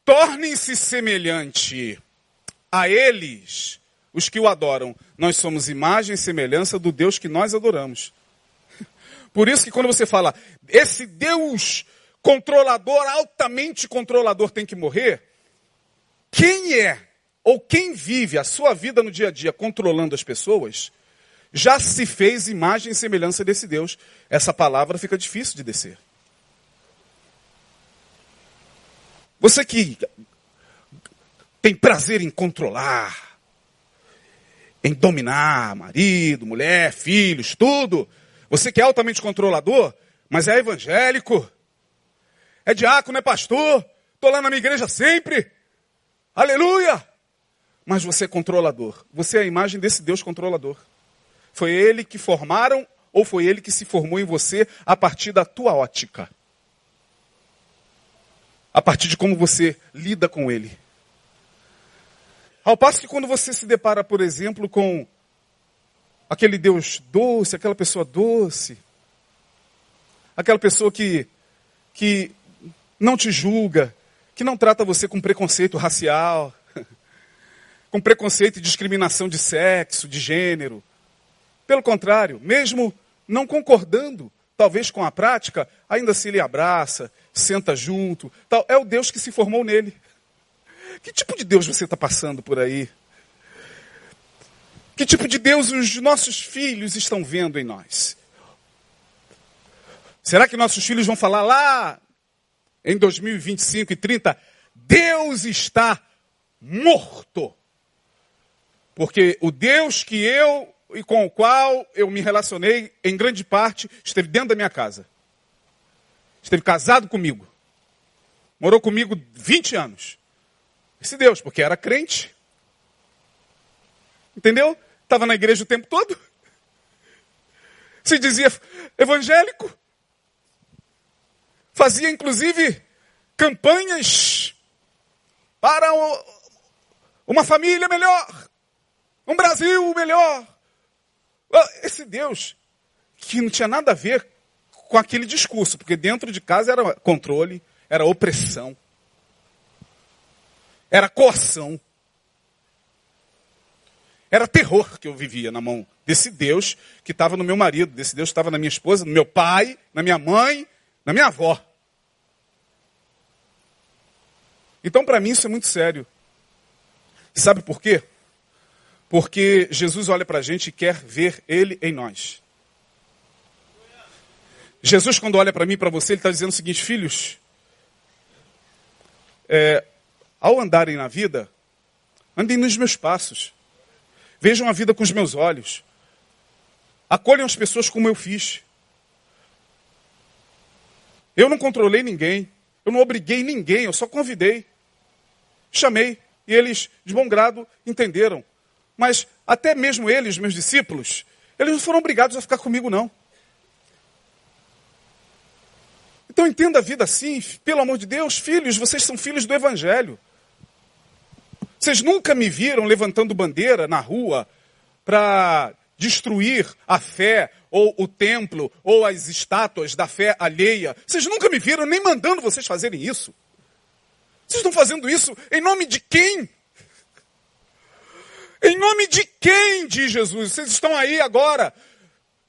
Tornem-se semelhante a eles, os que o adoram. Nós somos imagem e semelhança do Deus que nós adoramos. [LAUGHS] Por isso que quando você fala, esse Deus controlador, altamente controlador, tem que morrer, quem é ou quem vive a sua vida no dia a dia controlando as pessoas, já se fez imagem e semelhança desse Deus. Essa palavra fica difícil de descer. Você que tem prazer em controlar, em dominar marido, mulher, filhos, tudo. Você que é altamente controlador, mas é evangélico, é diácono, é pastor, estou lá na minha igreja sempre. Aleluia! Mas você é controlador. Você é a imagem desse Deus controlador. Foi ele que formaram ou foi ele que se formou em você a partir da tua ótica? A partir de como você lida com ele. Ao passo que quando você se depara, por exemplo, com aquele Deus doce, aquela pessoa doce, aquela pessoa que, que não te julga, que não trata você com preconceito racial, [LAUGHS] com preconceito e discriminação de sexo, de gênero, pelo contrário, mesmo não concordando, talvez com a prática, ainda se lhe abraça, senta junto. Tal. É o Deus que se formou nele. Que tipo de Deus você está passando por aí? Que tipo de Deus os nossos filhos estão vendo em nós? Será que nossos filhos vão falar lá em 2025 e 30? Deus está morto. Porque o Deus que eu e com o qual eu me relacionei, em grande parte, esteve dentro da minha casa. Esteve casado comigo. Morou comigo 20 anos. Esse Deus, porque era crente. Entendeu? Estava na igreja o tempo todo. Se dizia evangélico. Fazia, inclusive, campanhas para uma família melhor. Um Brasil melhor. Ah, esse Deus que não tinha nada a ver com aquele discurso, porque dentro de casa era controle, era opressão, era coação, era terror que eu vivia na mão desse Deus que estava no meu marido, desse Deus que estava na minha esposa, no meu pai, na minha mãe, na minha avó. Então, para mim, isso é muito sério. Sabe por quê? Porque Jesus olha para a gente e quer ver Ele em nós. Jesus, quando olha para mim e para você, Ele está dizendo o seguinte: filhos, é, ao andarem na vida, andem nos meus passos. Vejam a vida com os meus olhos. Acolham as pessoas como eu fiz. Eu não controlei ninguém. Eu não obriguei ninguém. Eu só convidei. Chamei. E eles, de bom grado, entenderam. Mas até mesmo eles, meus discípulos, eles não foram obrigados a ficar comigo, não. Então entenda a vida assim, pelo amor de Deus, filhos, vocês são filhos do Evangelho. Vocês nunca me viram levantando bandeira na rua para destruir a fé, ou o templo, ou as estátuas da fé alheia. Vocês nunca me viram nem mandando vocês fazerem isso. Vocês estão fazendo isso em nome de quem? Em nome de quem, diz Jesus? Vocês estão aí agora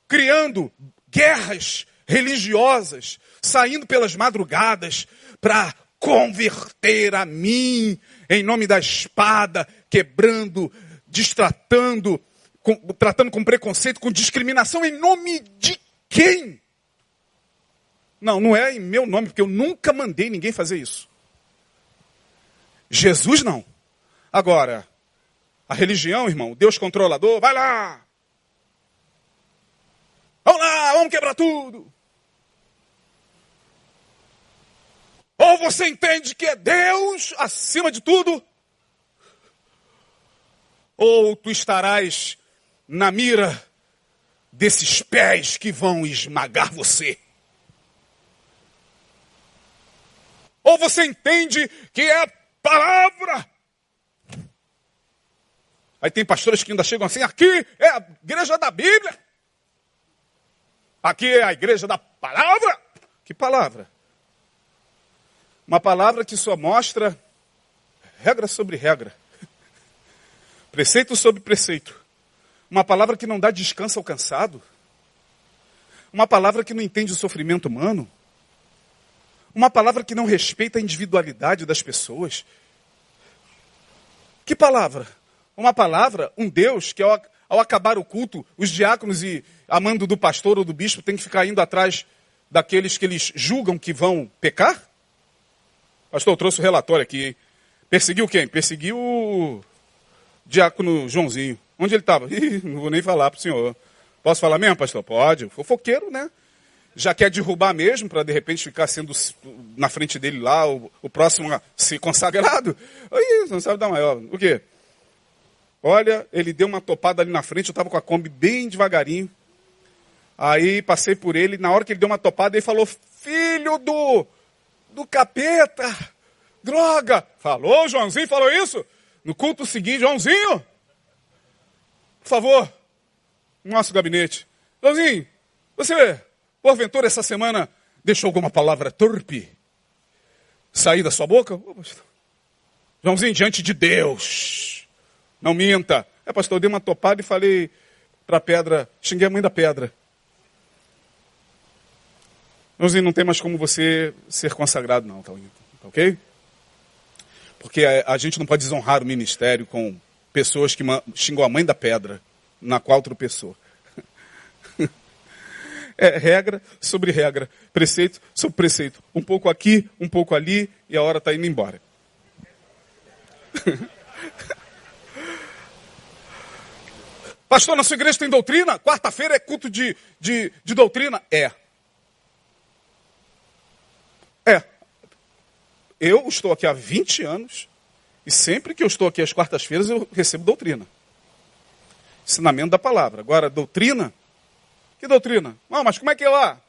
criando guerras religiosas, saindo pelas madrugadas para converter a mim em nome da espada, quebrando, distratando, com, tratando com preconceito, com discriminação, em nome de quem? Não, não é em meu nome, porque eu nunca mandei ninguém fazer isso. Jesus não. Agora, a religião, irmão, Deus controlador, vai lá. Vamos lá, vamos quebrar tudo. Ou você entende que é Deus acima de tudo, ou tu estarás na mira desses pés que vão esmagar você. Ou você entende que é a palavra Aí tem pastores que ainda chegam assim: aqui é a igreja da Bíblia. Aqui é a igreja da palavra. Que palavra? Uma palavra que só mostra regra sobre regra, [LAUGHS] preceito sobre preceito. Uma palavra que não dá descanso ao cansado. Uma palavra que não entende o sofrimento humano. Uma palavra que não respeita a individualidade das pessoas. Que palavra? uma palavra, um Deus que ao, ao acabar o culto, os diáconos e amando do pastor ou do bispo tem que ficar indo atrás daqueles que eles julgam que vão pecar? Pastor, eu trouxe o relatório aqui. Perseguiu quem? Perseguiu o diácono Joãozinho. Onde ele estava? [LAUGHS] Não vou nem falar para o senhor. Posso falar mesmo, pastor? Pode. Fofoqueiro, né? Já quer derrubar mesmo, para de repente ficar sendo na frente dele lá, o, o próximo a ser consagrado? [LAUGHS] Aí, não sabe dar maior. O quê? Olha, ele deu uma topada ali na frente, eu estava com a Kombi bem devagarinho. Aí passei por ele, na hora que ele deu uma topada, ele falou: Filho do, do capeta, droga. Falou, Joãozinho, falou isso? No culto seguinte, Joãozinho, por favor, nosso gabinete. Joãozinho, você, porventura, essa semana deixou alguma palavra torpe sair da sua boca? Joãozinho, diante de Deus não minta. É, pastor, eu dei uma topada e falei para a pedra, xinguei a mãe da pedra. Irmãozinho, não tem mais como você ser consagrado, não, tá, ok? Porque a, a gente não pode desonrar o ministério com pessoas que xingam a mãe da pedra, na qual tropeçou. [LAUGHS] É regra sobre regra, preceito sobre preceito. Um pouco aqui, um pouco ali, e a hora está indo embora. [LAUGHS] Pastor, na sua igreja tem doutrina? Quarta-feira é culto de, de, de doutrina? É. Eu estou aqui há 20 anos e sempre que eu estou aqui às quartas-feiras eu recebo doutrina. Ensinamento da palavra. Agora, doutrina? Que doutrina? Não, mas como é que é lá?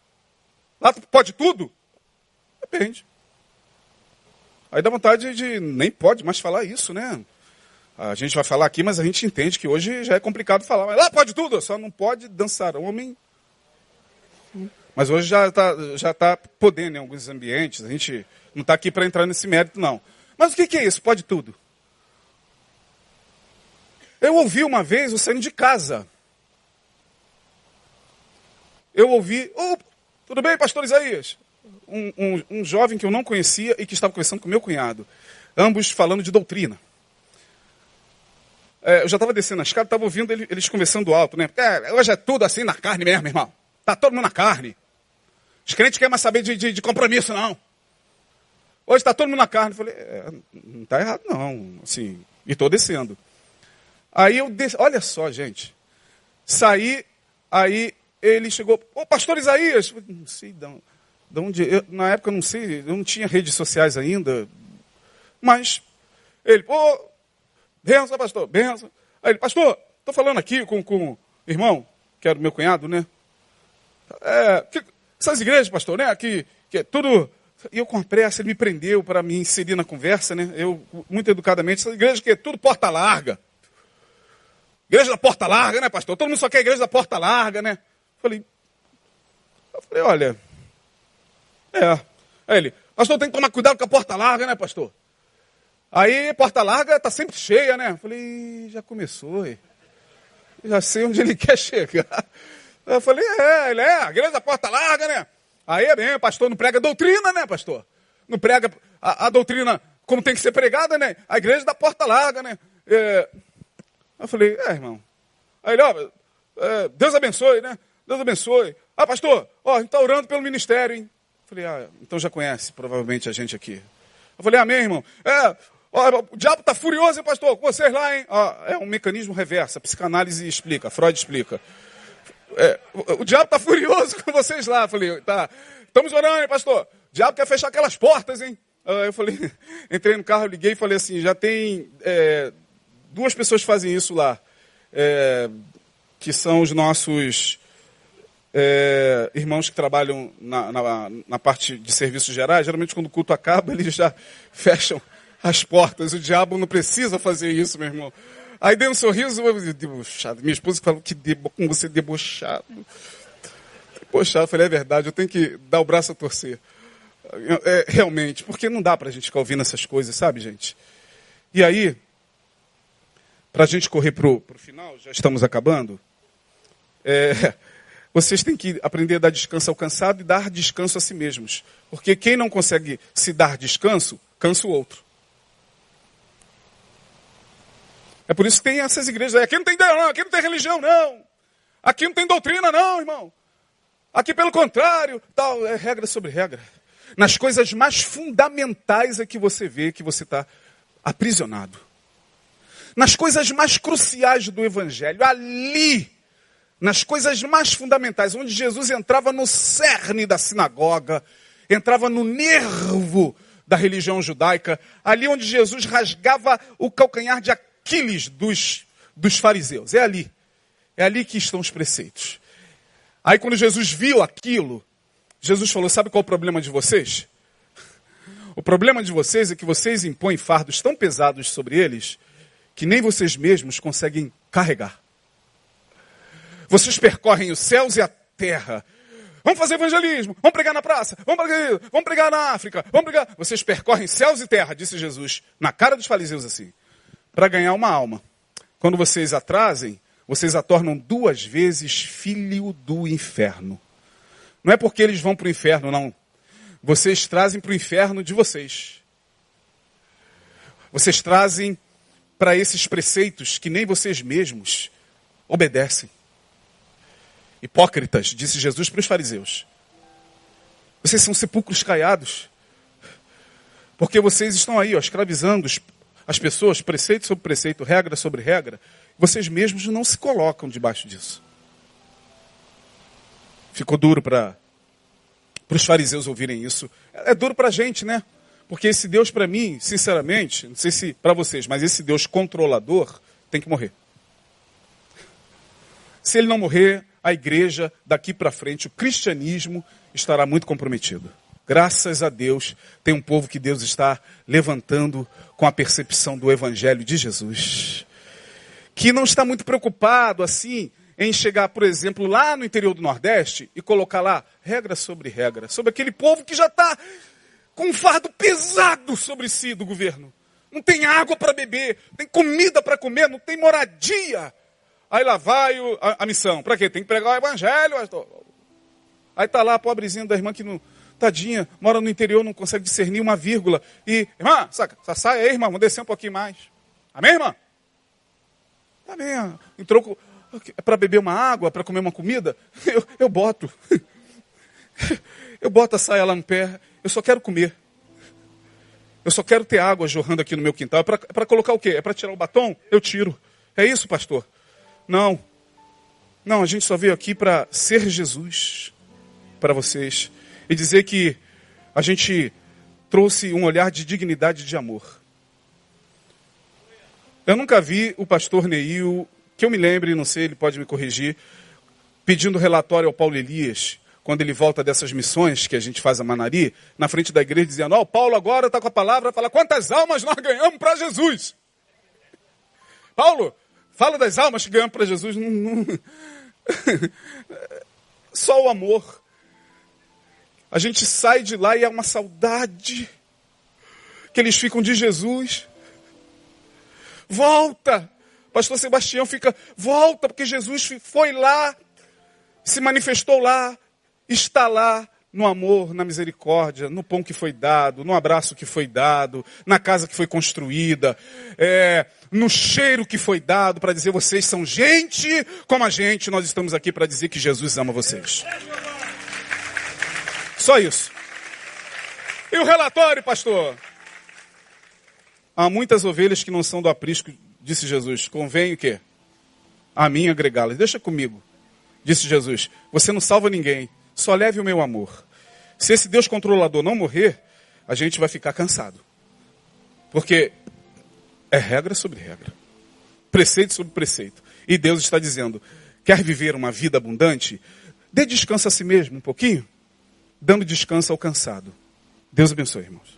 Lá pode tudo? Depende. Aí dá vontade de nem pode mais falar isso, né? A gente vai falar aqui, mas a gente entende que hoje já é complicado falar. Mas lá pode tudo, só não pode dançar homem. Mas hoje já está já tá podendo em alguns ambientes. A gente não está aqui para entrar nesse mérito, não. Mas o que, que é isso? Pode tudo. Eu ouvi uma vez o saindo de casa. Eu ouvi, oh, tudo bem, pastor Isaías? Um, um, um jovem que eu não conhecia e que estava conversando com meu cunhado. Ambos falando de doutrina. É, eu já estava descendo a escada, estava ouvindo eles conversando alto, né? É, hoje é tudo assim na carne mesmo, irmão. Tá todo mundo na carne. Os crentes querem mais saber de, de, de compromisso, não. Hoje está todo mundo na carne. Eu falei, é, não está errado, não. Assim, e estou descendo. Aí eu desci, olha só, gente. Saí, aí ele chegou, ô pastor Isaías, não sei de, de onde, eu, na época não sei, eu não tinha redes sociais ainda, mas ele, ô, benção pastor, benção. Aí ele, pastor, estou falando aqui com, com o irmão, que era o meu cunhado, né? É, que, essas igrejas, pastor, né, que, que é tudo e eu com pressa, ele me prendeu para me inserir na conversa, né? Eu, muito educadamente, essa igreja que é tudo porta larga. Igreja da porta larga, né, pastor? Todo mundo só quer igreja da porta larga, né? Falei, eu falei, olha, é. Aí ele, pastor, tem que tomar cuidado com a porta larga, né, pastor? Aí, porta larga tá sempre cheia, né? Eu falei, já começou, aí. já sei onde ele [LAUGHS] quer chegar. Eu falei, é, ele é, a igreja da porta larga, né? Aí é bem, pastor não prega doutrina, né, pastor? Não prega a, a doutrina como tem que ser pregada, né? A igreja da porta larga, né? É... Eu falei, é, irmão. Aí ele, ó, é, Deus abençoe, né? Deus abençoe. Ah, pastor, ó, a gente está orando pelo ministério, hein? Eu falei, ah, então já conhece provavelmente a gente aqui. Eu falei, amém, irmão. É, ó, o diabo está furioso, hein, pastor, com vocês lá, hein? Ó, é um mecanismo reverso, a psicanálise explica, Freud explica. É, o, diabo está furioso [LAUGHS] com vocês lá. falei, tá, estamos orando, hein, pastor? O diabo quer fechar aquelas portas, hein? eu falei, [LAUGHS] entrei no carro, liguei e falei assim, já tem é, duas pessoas que fazem isso lá, é, que são os nossos é, irmãos que trabalham na, na, na, parte de serviços gerais. Geralmente, quando o culto acaba, [LAUGHS] eles já fecham as portas. O diabo não precisa fazer isso, meu irmão. Aí dei um sorriso, debochado. Minha esposa falou que debo, com você debochado. Debochado. Eu falei, é verdade, eu tenho que dar o braço a torcer. É, realmente, porque não dá para a gente ficar ouvindo essas coisas, sabe, gente? E aí, para a gente correr para o final, já estamos acabando, é, [LAUGHS] vocês têm que aprender a dar descanso ao cansado e dar descanso a si mesmos. Porque quem não consegue se dar descanso, cansa o outro. É por isso que tem essas igrejas aí. Aqui não tem ideia, não. Aqui não tem religião, não. Aqui não tem doutrina, não, irmão. Aqui, pelo contrário, tal, é regra sobre regra. Nas coisas mais fundamentais é que você vê que você está aprisionado. Nas coisas mais cruciais do Evangelho, ali, nas coisas mais fundamentais, onde Jesus entrava no cerne da sinagoga, entrava no nervo da religião judaica, ali onde Jesus rasgava o calcanhar de Aquiles dos, dos fariseus. É ali. É ali que estão os preceitos. Aí quando Jesus viu aquilo, Jesus falou: Sabe qual é o problema de vocês? [LAUGHS] O problema de vocês é que vocês impõem fardos tão pesados sobre eles que nem vocês mesmos conseguem carregar. Vocês percorrem os céus e a terra. Vamos fazer evangelismo, vamos pregar na praça, vamos pregar, vamos pregar na África, vamos pregar. Vocês percorrem céus e terra, disse Jesus, na cara dos fariseus assim para ganhar uma alma. Quando vocês atrasem, vocês a tornam duas vezes filho do inferno. Não é porque eles vão para o inferno, não. Vocês trazem para o inferno de vocês. Vocês trazem para esses preceitos que nem vocês mesmos obedecem. Hipócritas, disse Jesus para os fariseus. Vocês são sepulcros caiados. Porque vocês estão aí, ó, escravizando as pessoas, preceito sobre preceito, regra sobre regra. Vocês mesmos não se colocam debaixo disso. Ficou duro para os fariseus ouvirem isso. É duro para a gente, né? Porque esse Deus, para mim, sinceramente, não sei se para vocês, mas esse Deus controlador tem que morrer. Se ele não morrer, a igreja, daqui para frente, o cristianismo estará muito comprometido. Graças a Deus, tem um povo que Deus está levantando com a percepção do Evangelho de Jesus. Que não está muito preocupado assim em chegar, por exemplo, lá no interior do Nordeste e colocar lá regra sobre regra, sobre aquele povo que já está com um fardo pesado sobre si do governo. Não tem água para beber, tem comida para comer, não tem moradia. Aí lá vai o, a, a, missão. Para quê? Tem que pregar o evangelho. Aí tá lá a pobrezinha da irmã que não, tadinha, mora no interior, não consegue discernir uma vírgula. E, irmã, saca, sai aí, irmã, vamos descer um pouquinho mais. Amém, irmã? Amém. Entrou é para beber uma água, para comer uma comida? [LAUGHS] Eu, eu boto. [LAUGHS] Eu boto a saia lá no pé, eu só quero comer. Eu só quero ter água jorrando aqui no meu quintal. É para colocar o quê? É para tirar o batom? Eu tiro. É isso, pastor? Não. Não, a gente só veio aqui para ser Jesus para vocês e dizer que a gente trouxe um olhar de dignidade e de amor. Eu nunca vi o pastor Neil, que eu me lembre, não sei, ele pode me corrigir, pedindo relatório ao Paulo Elias quando ele volta dessas missões que a gente faz a Manari, na frente da igreja, dizendo: Ó, oh, Paulo agora está com a palavra, fala quantas almas nós ganhamos para Jesus. Paulo, fala das almas que ganhamos para Jesus. [LAUGHS] Só o amor. A gente sai de lá e é uma saudade que eles ficam de Jesus. Volta! Pastor Sebastião fica, volta, porque Jesus foi lá, se manifestou lá, está lá no amor, na misericórdia, no pão que foi dado, no abraço que foi dado, na casa que foi construída, é, no cheiro que foi dado para dizer vocês são gente como a gente, nós estamos aqui para dizer que Jesus ama vocês. Só isso. E o relatório, pastor? Há muitas ovelhas que não são do aprisco, disse Jesus. Convém o quê? A mim agregá-las. Deixa comigo, disse Jesus. Você não salva ninguém só leve o meu amor. Se esse Deus controlador não morrer, a gente vai ficar cansado. Porque é regra sobre regra, preceito sobre preceito. E Deus está dizendo: quer viver uma vida abundante? Dê descanso a si mesmo um pouquinho, dando descanso ao cansado. Deus abençoe, irmãos.